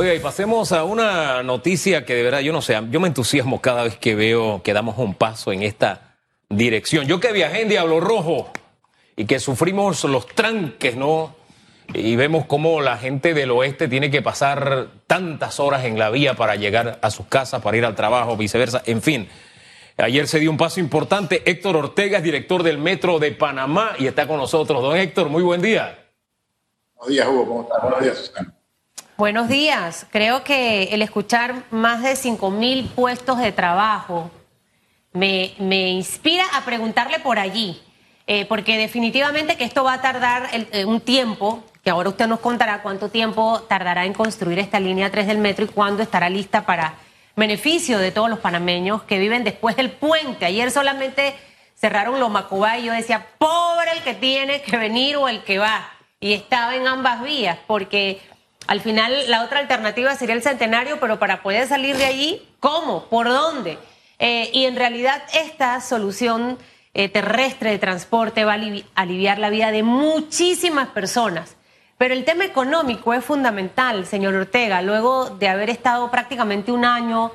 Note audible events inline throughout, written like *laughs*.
Oiga, y pasemos a una noticia que de verdad yo no sé, yo me entusiasmo cada vez que veo que damos un paso en esta dirección. Yo que viajé en Diablo Rojo y que sufrimos los tranques, ¿no? Y vemos cómo la gente del oeste tiene que pasar tantas horas en la vía para llegar a sus casas, para ir al trabajo, viceversa, en fin. Ayer se dio un paso importante. Héctor Ortega es director del Metro de Panamá y está con nosotros. Don Héctor, muy buen día. Buenos días, Hugo. ¿Cómo estás? Buenos días, Susana. Buenos días. Creo que el escuchar más de 5 mil puestos de trabajo me, me, inspira a preguntarle por allí, eh, porque definitivamente que esto va a tardar eh, un tiempo, que ahora usted nos contará cuánto tiempo tardará en construir esta línea 3 del metro y cuándo estará lista para beneficio de todos los panameños que viven después del puente. Ayer solamente cerraron los Macubá y yo decía, pobre el que tiene que venir o el que va. Y estaba en ambas vías, porque al final la otra alternativa sería el centenario, pero para poder salir de allí, ¿cómo? ¿Por dónde? Eh, y en realidad esta solución eh, terrestre de transporte va a aliviar la vida de muchísimas personas. Pero el tema económico es fundamental, señor Ortega, luego de haber estado prácticamente un año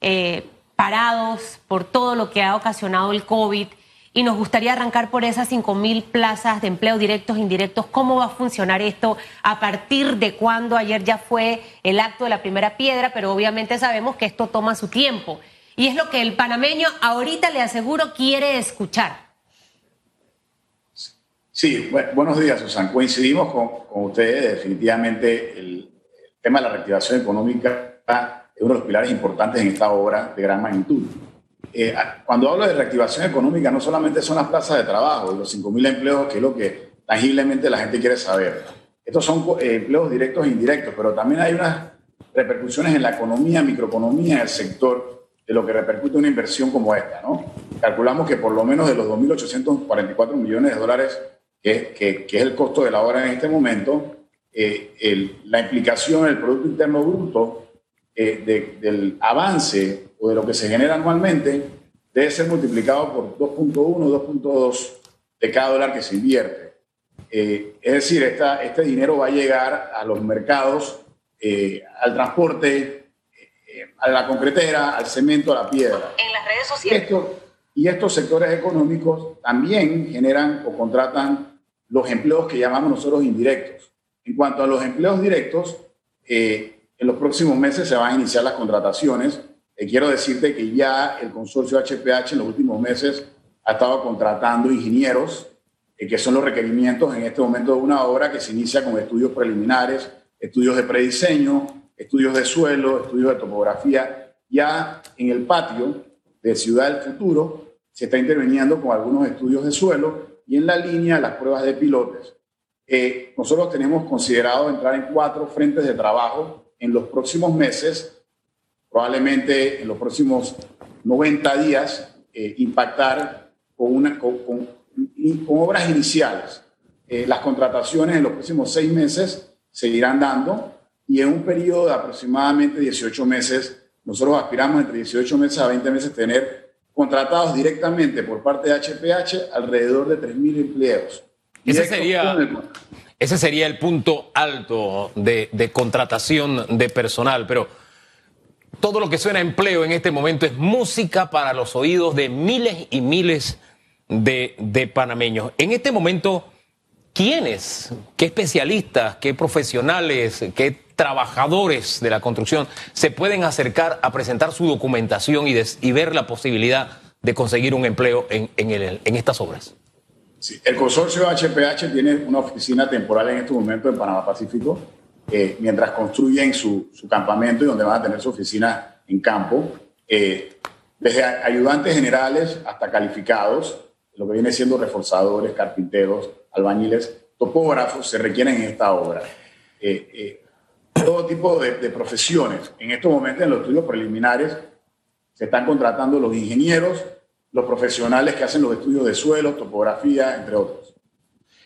eh, parados por todo lo que ha ocasionado el COVID y nos gustaría arrancar por esas 5 mil plazas de empleo directos e indirectos. ¿Cómo va a funcionar esto? ¿A partir de cuándo? Ayer ya fue el acto de la primera piedra, pero obviamente sabemos que esto toma su tiempo. Y es lo que el panameño ahorita le aseguro quiere escuchar. Sí, buenos días, Susan. Coincidimos con, ustedes. Definitivamente el, tema de la reactivación económica es uno de los pilares importantes en esta obra de gran magnitud. Eh, cuando hablo de reactivación económica, no solamente son las plazas de trabajo y los 5.000 empleos, que es lo que tangiblemente la gente quiere saber. Estos son eh, empleos directos e indirectos, pero también hay unas repercusiones en la economía, microeconomía, en el sector, de lo que repercute una inversión como esta. ¿no? Calculamos que por lo menos de los 2.844 millones de dólares que, es el costo de la obra en este momento, eh, la implicación en el Producto Interno Bruto eh, del avance o de lo que se genera anualmente debe ser multiplicado por 2.1, 2.2 de cada dólar que se invierte. Eh, es decir, esta, este dinero va a llegar a los mercados, al transporte, a la concretera, al cemento, a la piedra. En las redes sociales. y estos sectores económicos también generan o contratan los empleos que llamamos nosotros indirectos. En cuanto a los empleos directos, eh, en los próximos meses se van a iniciar las contrataciones. Eh, quiero decirte que ya el consorcio HPH en los últimos meses ha estado contratando ingenieros, eh, que son los requerimientos en este momento de una obra que se inicia con estudios preliminares, estudios de prediseño, estudios de suelo, estudios de topografía. Ya en el patio de Ciudad del Futuro se está interviniendo con algunos estudios de suelo y en la línea las pruebas de pilotes. Eh, nosotros tenemos considerado entrar en cuatro frentes de trabajo en los próximos meses, probablemente en los próximos 90 días, eh, impactar con, una, con, con, obras iniciales. Eh, las contrataciones en los próximos seis meses seguirán dando y en un periodo de aproximadamente 18 meses, nosotros aspiramos entre 18 meses a 20 meses tener contratados directamente por parte de HPH alrededor de 3.000 empleos. Ese sería. Ese sería el punto alto de, contratación de personal, pero todo lo que suena empleo en este momento es música para los oídos de miles y miles de, panameños. En este momento, ¿quiénes, qué especialistas, qué profesionales, qué trabajadores de la construcción se pueden acercar a presentar su documentación y, y ver la posibilidad de conseguir un empleo en, el, en estas obras? Sí, el consorcio HPH tiene una oficina temporal en este momento en Panamá Pacífico, eh, mientras construyen su, su, campamento y donde van a tener su oficina en campo, eh, desde ayudantes generales hasta calificados, lo que viene siendo reforzadores, carpinteros, albañiles, topógrafos, se requieren en esta obra. Eh, todo tipo de, profesiones. En estos momentos, en los estudios preliminares, se están contratando los ingenieros, los profesionales que hacen los estudios de suelo, topografía, entre otros.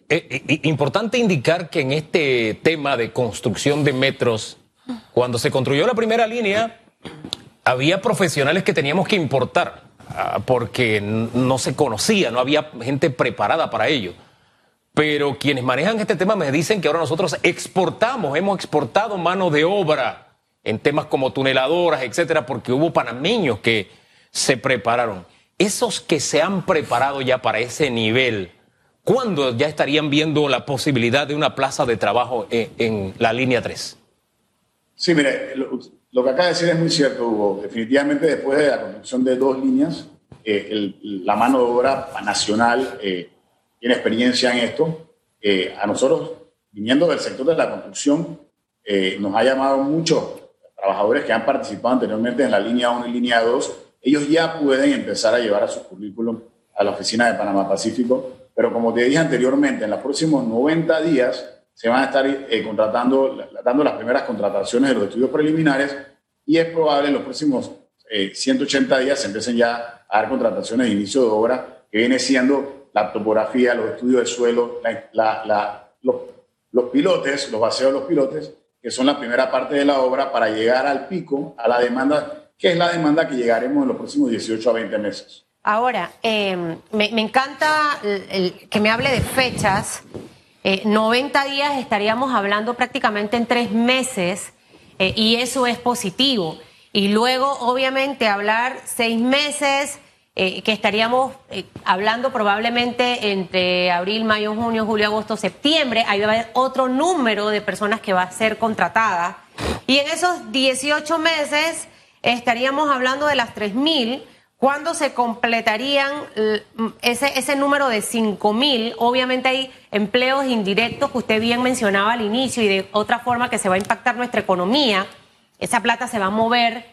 Eh, eh, importante indicar que en este tema de construcción de metros, cuando se construyó la primera línea, había profesionales que teníamos que importar ah, porque no se conocía, no había gente preparada para ello. Pero quienes manejan este tema me dicen que ahora nosotros exportamos, hemos exportado mano de obra en temas como tuneladoras, etcétera, porque hubo panameños que se prepararon. Esos que se han preparado ya para ese nivel, ¿cuándo ya estarían viendo la posibilidad de una plaza de trabajo en, la línea 3? Sí, mire, lo, que acaba de decir es muy cierto, Hugo. Definitivamente después de la construcción de dos líneas, eh, la mano de obra nacional eh, tiene experiencia en esto. Eh, a nosotros, viniendo del sector de la construcción, nos ha llamado mucho trabajadores que han participado anteriormente en la línea 1 y línea 2, ellos ya pueden empezar a llevar a su currículum a la oficina de Panamá Pacífico, pero como te dije anteriormente, en los próximos 90 días se van a estar eh, contratando, dando las primeras contrataciones de los estudios preliminares y es probable en los próximos 180 eh, días se empiecen ya a dar contrataciones de inicio de obra, que viene siendo la topografía, los estudios de suelo, los, los pilotes, los vaceos de los pilotes, que son la primera parte de la obra, para llegar al pico, a la demanda, que es la demanda que llegaremos en los próximos 18 a 20 meses. Ahora, em, me, encanta que me hable de fechas. 90 eh, días estaríamos hablando prácticamente en tres meses eh, y eso es positivo. Y luego, obviamente, hablar seis meses eh, que estaríamos eh, hablando probablemente entre abril, mayo, junio, julio, agosto, septiembre. Ahí va a haber otro número de personas que va a ser contratada. Y en esos 18 meses estaríamos hablando de las 3.000. ¿Cuándo se completarían ese, ese número de 5.000? Obviamente hay empleos indirectos que usted bien mencionaba al inicio y de otra forma que se va a impactar nuestra economía. Esa plata se va a mover.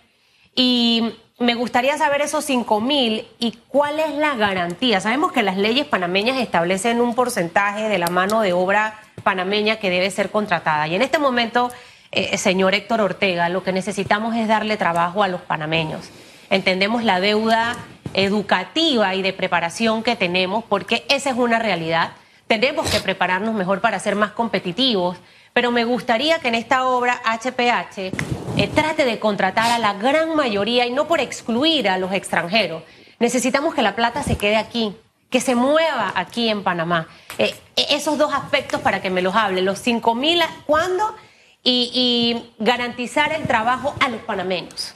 Y me gustaría saber esos 5 mil y cuál es la garantía. Sabemos que las leyes panameñas establecen un porcentaje de la mano de obra panameña que debe ser contratada. Y en este momento, eh, señor Héctor Ortega, lo que necesitamos es darle trabajo a los panameños. Entendemos la deuda educativa y de preparación que tenemos, porque esa es una realidad. Tenemos que prepararnos mejor para ser más competitivos pero me gustaría que en esta obra HPH eh, trate de contratar a la gran mayoría y no por excluir a los extranjeros. Necesitamos que la plata se quede aquí, que se mueva aquí en Panamá. Eh, esos dos aspectos para que me los hable, los 5 mil, ¿cuándo? Y, garantizar el trabajo a los panameños.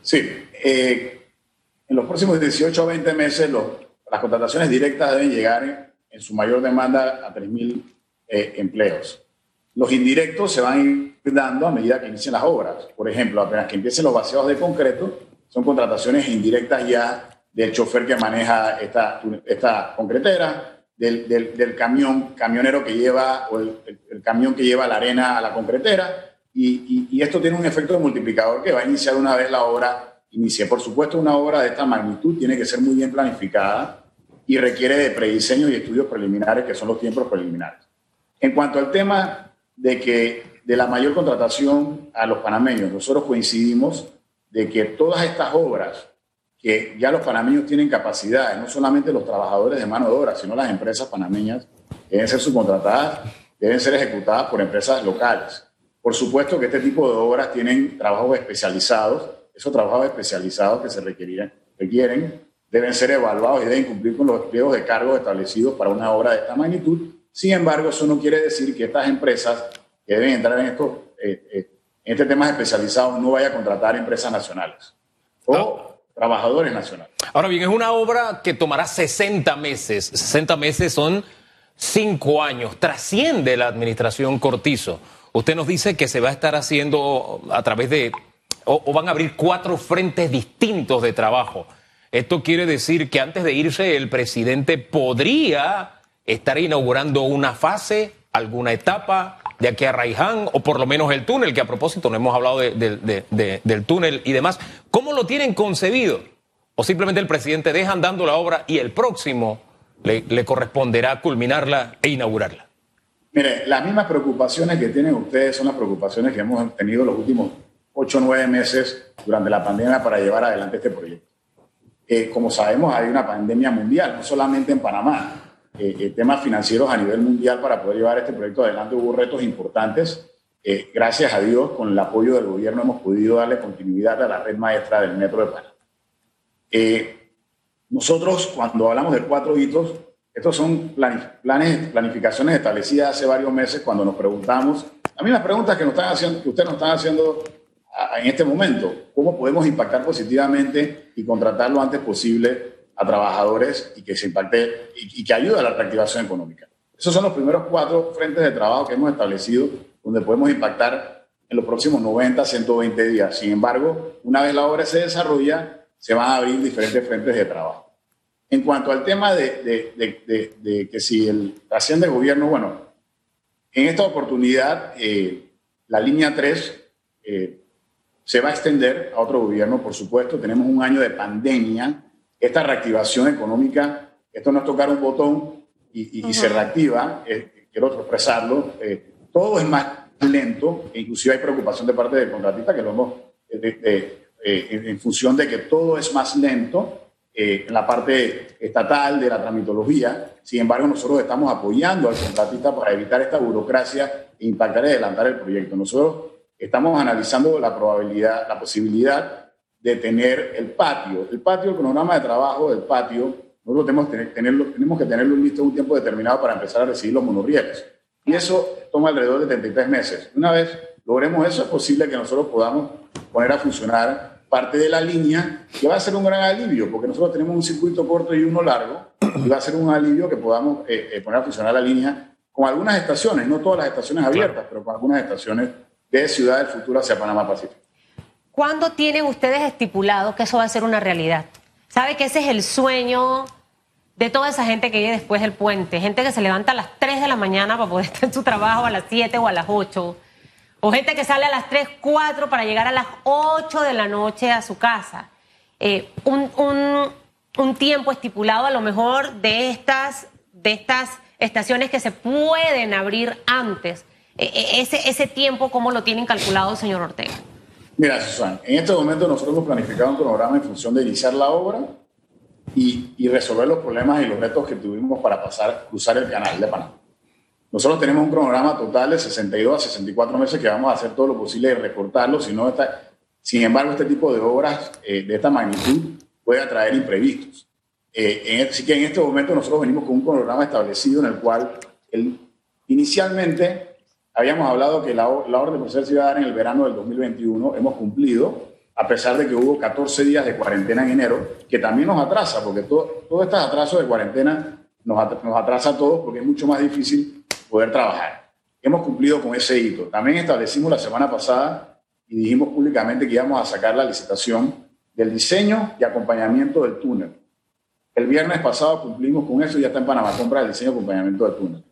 Sí, eh, en los próximos 18 a 20 meses las contrataciones directas deben llegar en, su mayor demanda a 3 mil empleos. Los indirectos se van a ir dando a medida que inicien las obras. Por ejemplo, apenas que empiecen los vaciados de concreto, son contrataciones indirectas ya del chofer que maneja esta, esta concretera, del, del, camión, camionero que lleva, o el, camión que lleva la arena a la concretera, y, y, esto tiene un efecto de multiplicador que va a iniciar una vez la obra inicie. Por supuesto, una obra de esta magnitud tiene que ser muy bien planificada y requiere de prediseño y estudios preliminares, que son los tiempos preliminares. En cuanto al tema de que de la mayor contratación a los panameños, nosotros coincidimos de que todas estas obras que ya los panameños tienen capacidad, no solamente los trabajadores de mano de obra, sino las empresas panameñas, deben ser subcontratadas, deben ser ejecutadas por empresas locales. Por supuesto que este tipo de obras tienen trabajos especializados, esos trabajos especializados que se requieren, requieren deben ser evaluados y deben cumplir con los pliegos de cargos establecidos para una obra de esta magnitud sin embargo, eso no quiere decir que estas empresas que deben entrar en, esto, eh, eh, en este no vaya a contratar empresas nacionales o ah. Trabajadores nacionales. Ahora bien, es una obra que tomará 60 meses. 60 meses son 5 años. Trasciende la administración Cortizo. Usted nos dice que se va a estar haciendo a través de, o van a abrir cuatro frentes distintos de trabajo. Esto quiere decir que antes de irse el presidente podría estar inaugurando una fase, alguna etapa de aquí a Raiján o por lo menos el túnel, que a propósito no hemos hablado del túnel y demás. ¿Cómo lo tienen concebido? ¿O simplemente el presidente deja andando la obra y el próximo le, corresponderá culminarla e inaugurarla? Mire, las mismas preocupaciones que tienen ustedes son las preocupaciones que hemos tenido los últimos ocho o nueve meses durante la pandemia para llevar adelante este proyecto. Eh, como sabemos, hay una pandemia mundial, no solamente en Panamá. Eh, eh, temas financieros a nivel mundial para poder llevar este proyecto adelante. Hubo retos importantes. Eh, gracias a Dios, con el apoyo del gobierno hemos podido darle continuidad a la red maestra del Metro de Panamá. nosotros, cuando hablamos de cuatro hitos, estos son planes, planificaciones establecidas hace varios meses cuando nos preguntamos las mismas preguntas que, nos están haciendo, que ustedes nos están haciendo en este momento. ¿Cómo podemos impactar positivamente y contratar lo antes posible a trabajadores y que se impacte y, que ayude a la reactivación económica? Esos son los primeros cuatro frentes de trabajo que hemos establecido donde podemos impactar en los próximos 90, 120 días. Sin embargo, una vez la obra se desarrolla, se van a abrir diferentes frentes de trabajo. En cuanto al tema de, de, que si el, la de gobierno, bueno, en esta oportunidad eh, la línea 3 eh, se va a extender a otro gobierno, por supuesto. Tenemos un año de pandemia. Esta reactivación económica, esto no es tocar un botón y, se reactiva, eh, quiero expresarlo. todo es más lento, e inclusive hay preocupación de parte del contratista que lo hemos, en función de que todo es más lento eh, en la parte estatal de la tramitología. Sin embargo, nosotros estamos apoyando al contratista para evitar esta burocracia e impactar y adelantar el proyecto. Nosotros estamos analizando la probabilidad, la posibilidad de tener el patio. El patio, el cronograma de trabajo del patio, nosotros tenemos, tenerlo, tenemos que tenerlo listo un tiempo determinado para empezar a recibir los monorrieles. Y eso toma alrededor de 33 meses. Una vez logremos eso, es posible que nosotros podamos poner a funcionar parte de la línea, que va a ser un gran alivio, porque nosotros tenemos un circuito corto y uno largo, y va a ser un alivio que podamos eh, eh, poner a funcionar la línea con algunas estaciones, no todas las estaciones abiertas, pero con algunas estaciones de Ciudad del Futuro hacia Panamá Pacífico. ¿Cuándo tienen ustedes estipulado que eso va a ser una realidad? ¿Sabe que ese es el sueño de toda esa gente que viene después del puente? Gente que se levanta a las 3 de la mañana para poder *laughs* estar en su trabajo a las 7 o a las 8 o gente que sale a las 3, 4 para llegar a las 8 de la noche a su casa. Eh, un, tiempo estipulado a lo mejor de estas, de estas estaciones que se pueden abrir antes. E, e, ese, ese tiempo, ¿cómo lo tienen calculado, señor Ortega? Mira, Susana, en este momento nosotros hemos planificado un programa en función de iniciar la obra y, y resolver los problemas y los retos que tuvimos para pasar, cruzar el canal de Panamá. Nosotros tenemos un cronograma total de 62 a 64 meses que vamos a hacer todo lo posible de recortarlo, si está, sin embargo, este tipo de obras eh, de esta magnitud puede atraer imprevistos. Eh, así que en este momento nosotros venimos con un cronograma establecido en el cual el, inicialmente habíamos hablado que la, la orden de proceder se iba a dar en el verano del 2021, hemos cumplido, a pesar de que hubo 14 días de cuarentena en enero, que también nos atrasa, porque todo, todo este atraso de cuarentena nos, nos atrasa a todos porque es mucho más difícil poder trabajar. Hemos cumplido con ese hito. También establecimos la semana pasada y dijimos públicamente que íbamos a sacar la licitación del diseño y acompañamiento del túnel. El viernes pasado cumplimos con eso y ya está en Panamá compra el diseño y acompañamiento del túnel.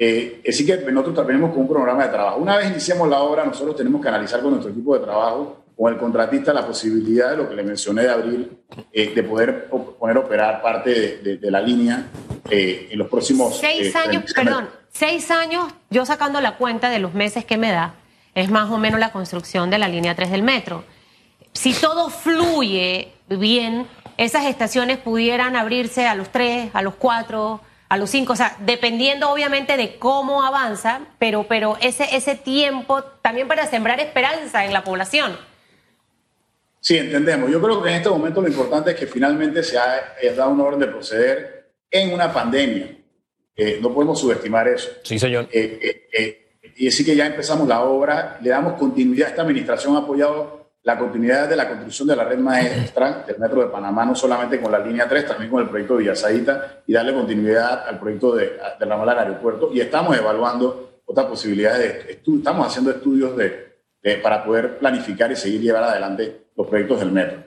Eh, así que nosotros terminamos con un programa de trabajo. Una vez iniciemos la obra, nosotros tenemos que analizar con nuestro equipo de trabajo, con el contratista, la posibilidad de lo que le mencioné de abrir, eh, de poder poner a operar parte de, la línea eh, en los próximos... Seis años, perdón, Seis años, yo sacando la cuenta de los meses que me da, es más o menos la construcción de la línea 3 del metro. Si todo fluye bien, esas estaciones pudieran abrirse a los tres, a los cuatro, a los cinco, o sea, dependiendo obviamente de cómo avanza, pero, pero ese, ese tiempo también para sembrar esperanza en la población. Sí, entendemos. Yo creo que en este momento lo importante es que finalmente se ha dado una orden de proceder en una pandemia. Eh, no podemos subestimar eso. Sí, señor. Eh, eh, y así que ya empezamos la obra, le damos continuidad. a Esta administración apoyado la continuidad de la construcción de la red maestra del Metro de Panamá, no solamente con la línea 3, también con el proyecto de Villasaita y darle continuidad al proyecto de, de ramal al aeropuerto. Y estamos evaluando otras posibilidades. De estamos haciendo estudios de, para poder planificar y seguir llevar adelante los proyectos del metro.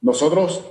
Nosotros,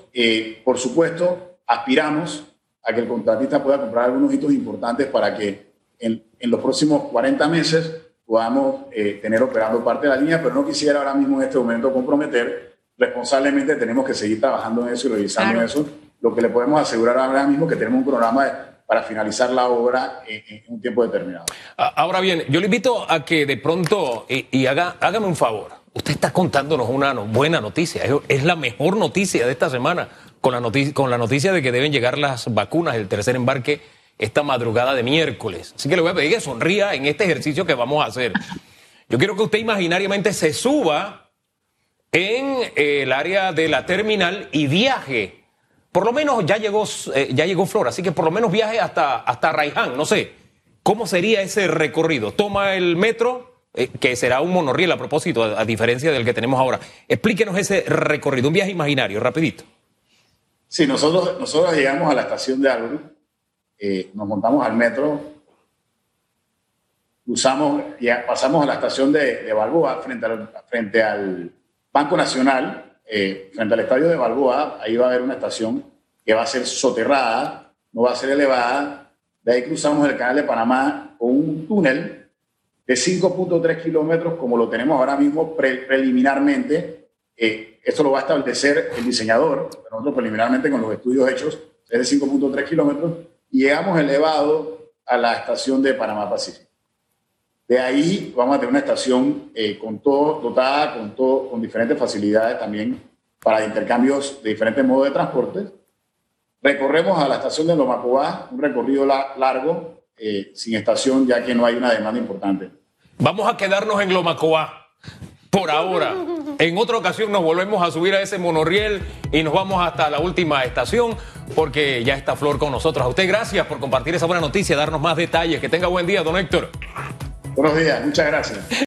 por supuesto, aspiramos a que el contratista pueda comprar algunos hitos importantes para que en, en los próximos 40 meses podamos eh, tener operando parte de la línea, pero no quisiera ahora mismo en este momento comprometer. Responsablemente tenemos que seguir trabajando en eso y revisando eso. Lo que le podemos asegurar ahora mismo es que tenemos un programa para finalizar la obra en, un tiempo determinado. Ahora bien, yo le invito a que de pronto, y, haga, hágame un favor, usted está contándonos una buena noticia, es la mejor noticia de esta semana con la, noticia, con la noticia de que deben llegar las vacunas, el tercer embarque, esta madrugada de miércoles. Así que le voy a pedir que sonría en este ejercicio que vamos a hacer. Yo quiero que usted imaginariamente se suba en eh, el área de la terminal y viaje. Por lo menos ya llegó, eh, ya llegó Flor, así que por lo menos viaje hasta, hasta no sé. ¿Cómo sería ese recorrido? Toma el metro, eh, que será un monorriel a propósito, a, diferencia del que tenemos ahora. Explíquenos ese recorrido, un viaje imaginario, rapidito. Sí, nosotros, nosotros llegamos a la estación de Álvaro, eh, nos montamos al metro, usamos, ya pasamos a la estación de, Balboa frente al, frente al Banco Nacional, eh, frente al estadio de Balboa, ahí va a haber una estación que va a ser soterrada, no va a ser elevada. De ahí cruzamos el canal de Panamá con un túnel de 5.3 kilómetros, como lo tenemos ahora mismo preliminarmente. Eh, esto lo va a establecer el diseñador, nosotros preliminarmente con los estudios hechos es de 5.3 kilómetros, y llegamos elevado a la estación de Panamá Pacífico. De ahí vamos a tener una estación eh, con todo, dotada con, todo, con diferentes facilidades también para intercambios de diferentes modos de transporte. Recorremos a la estación de Lomacobá, un recorrido largo, eh, sin estación, ya que no hay una demanda importante. Vamos a quedarnos en Lomacoa por ahora. En otra ocasión nos volvemos a subir a ese monorriel y nos vamos hasta la última estación porque ya está Flor con nosotros. A usted gracias por compartir esa buena noticia, darnos más detalles. Que tenga buen día, don Héctor. Buenos días, muchas gracias.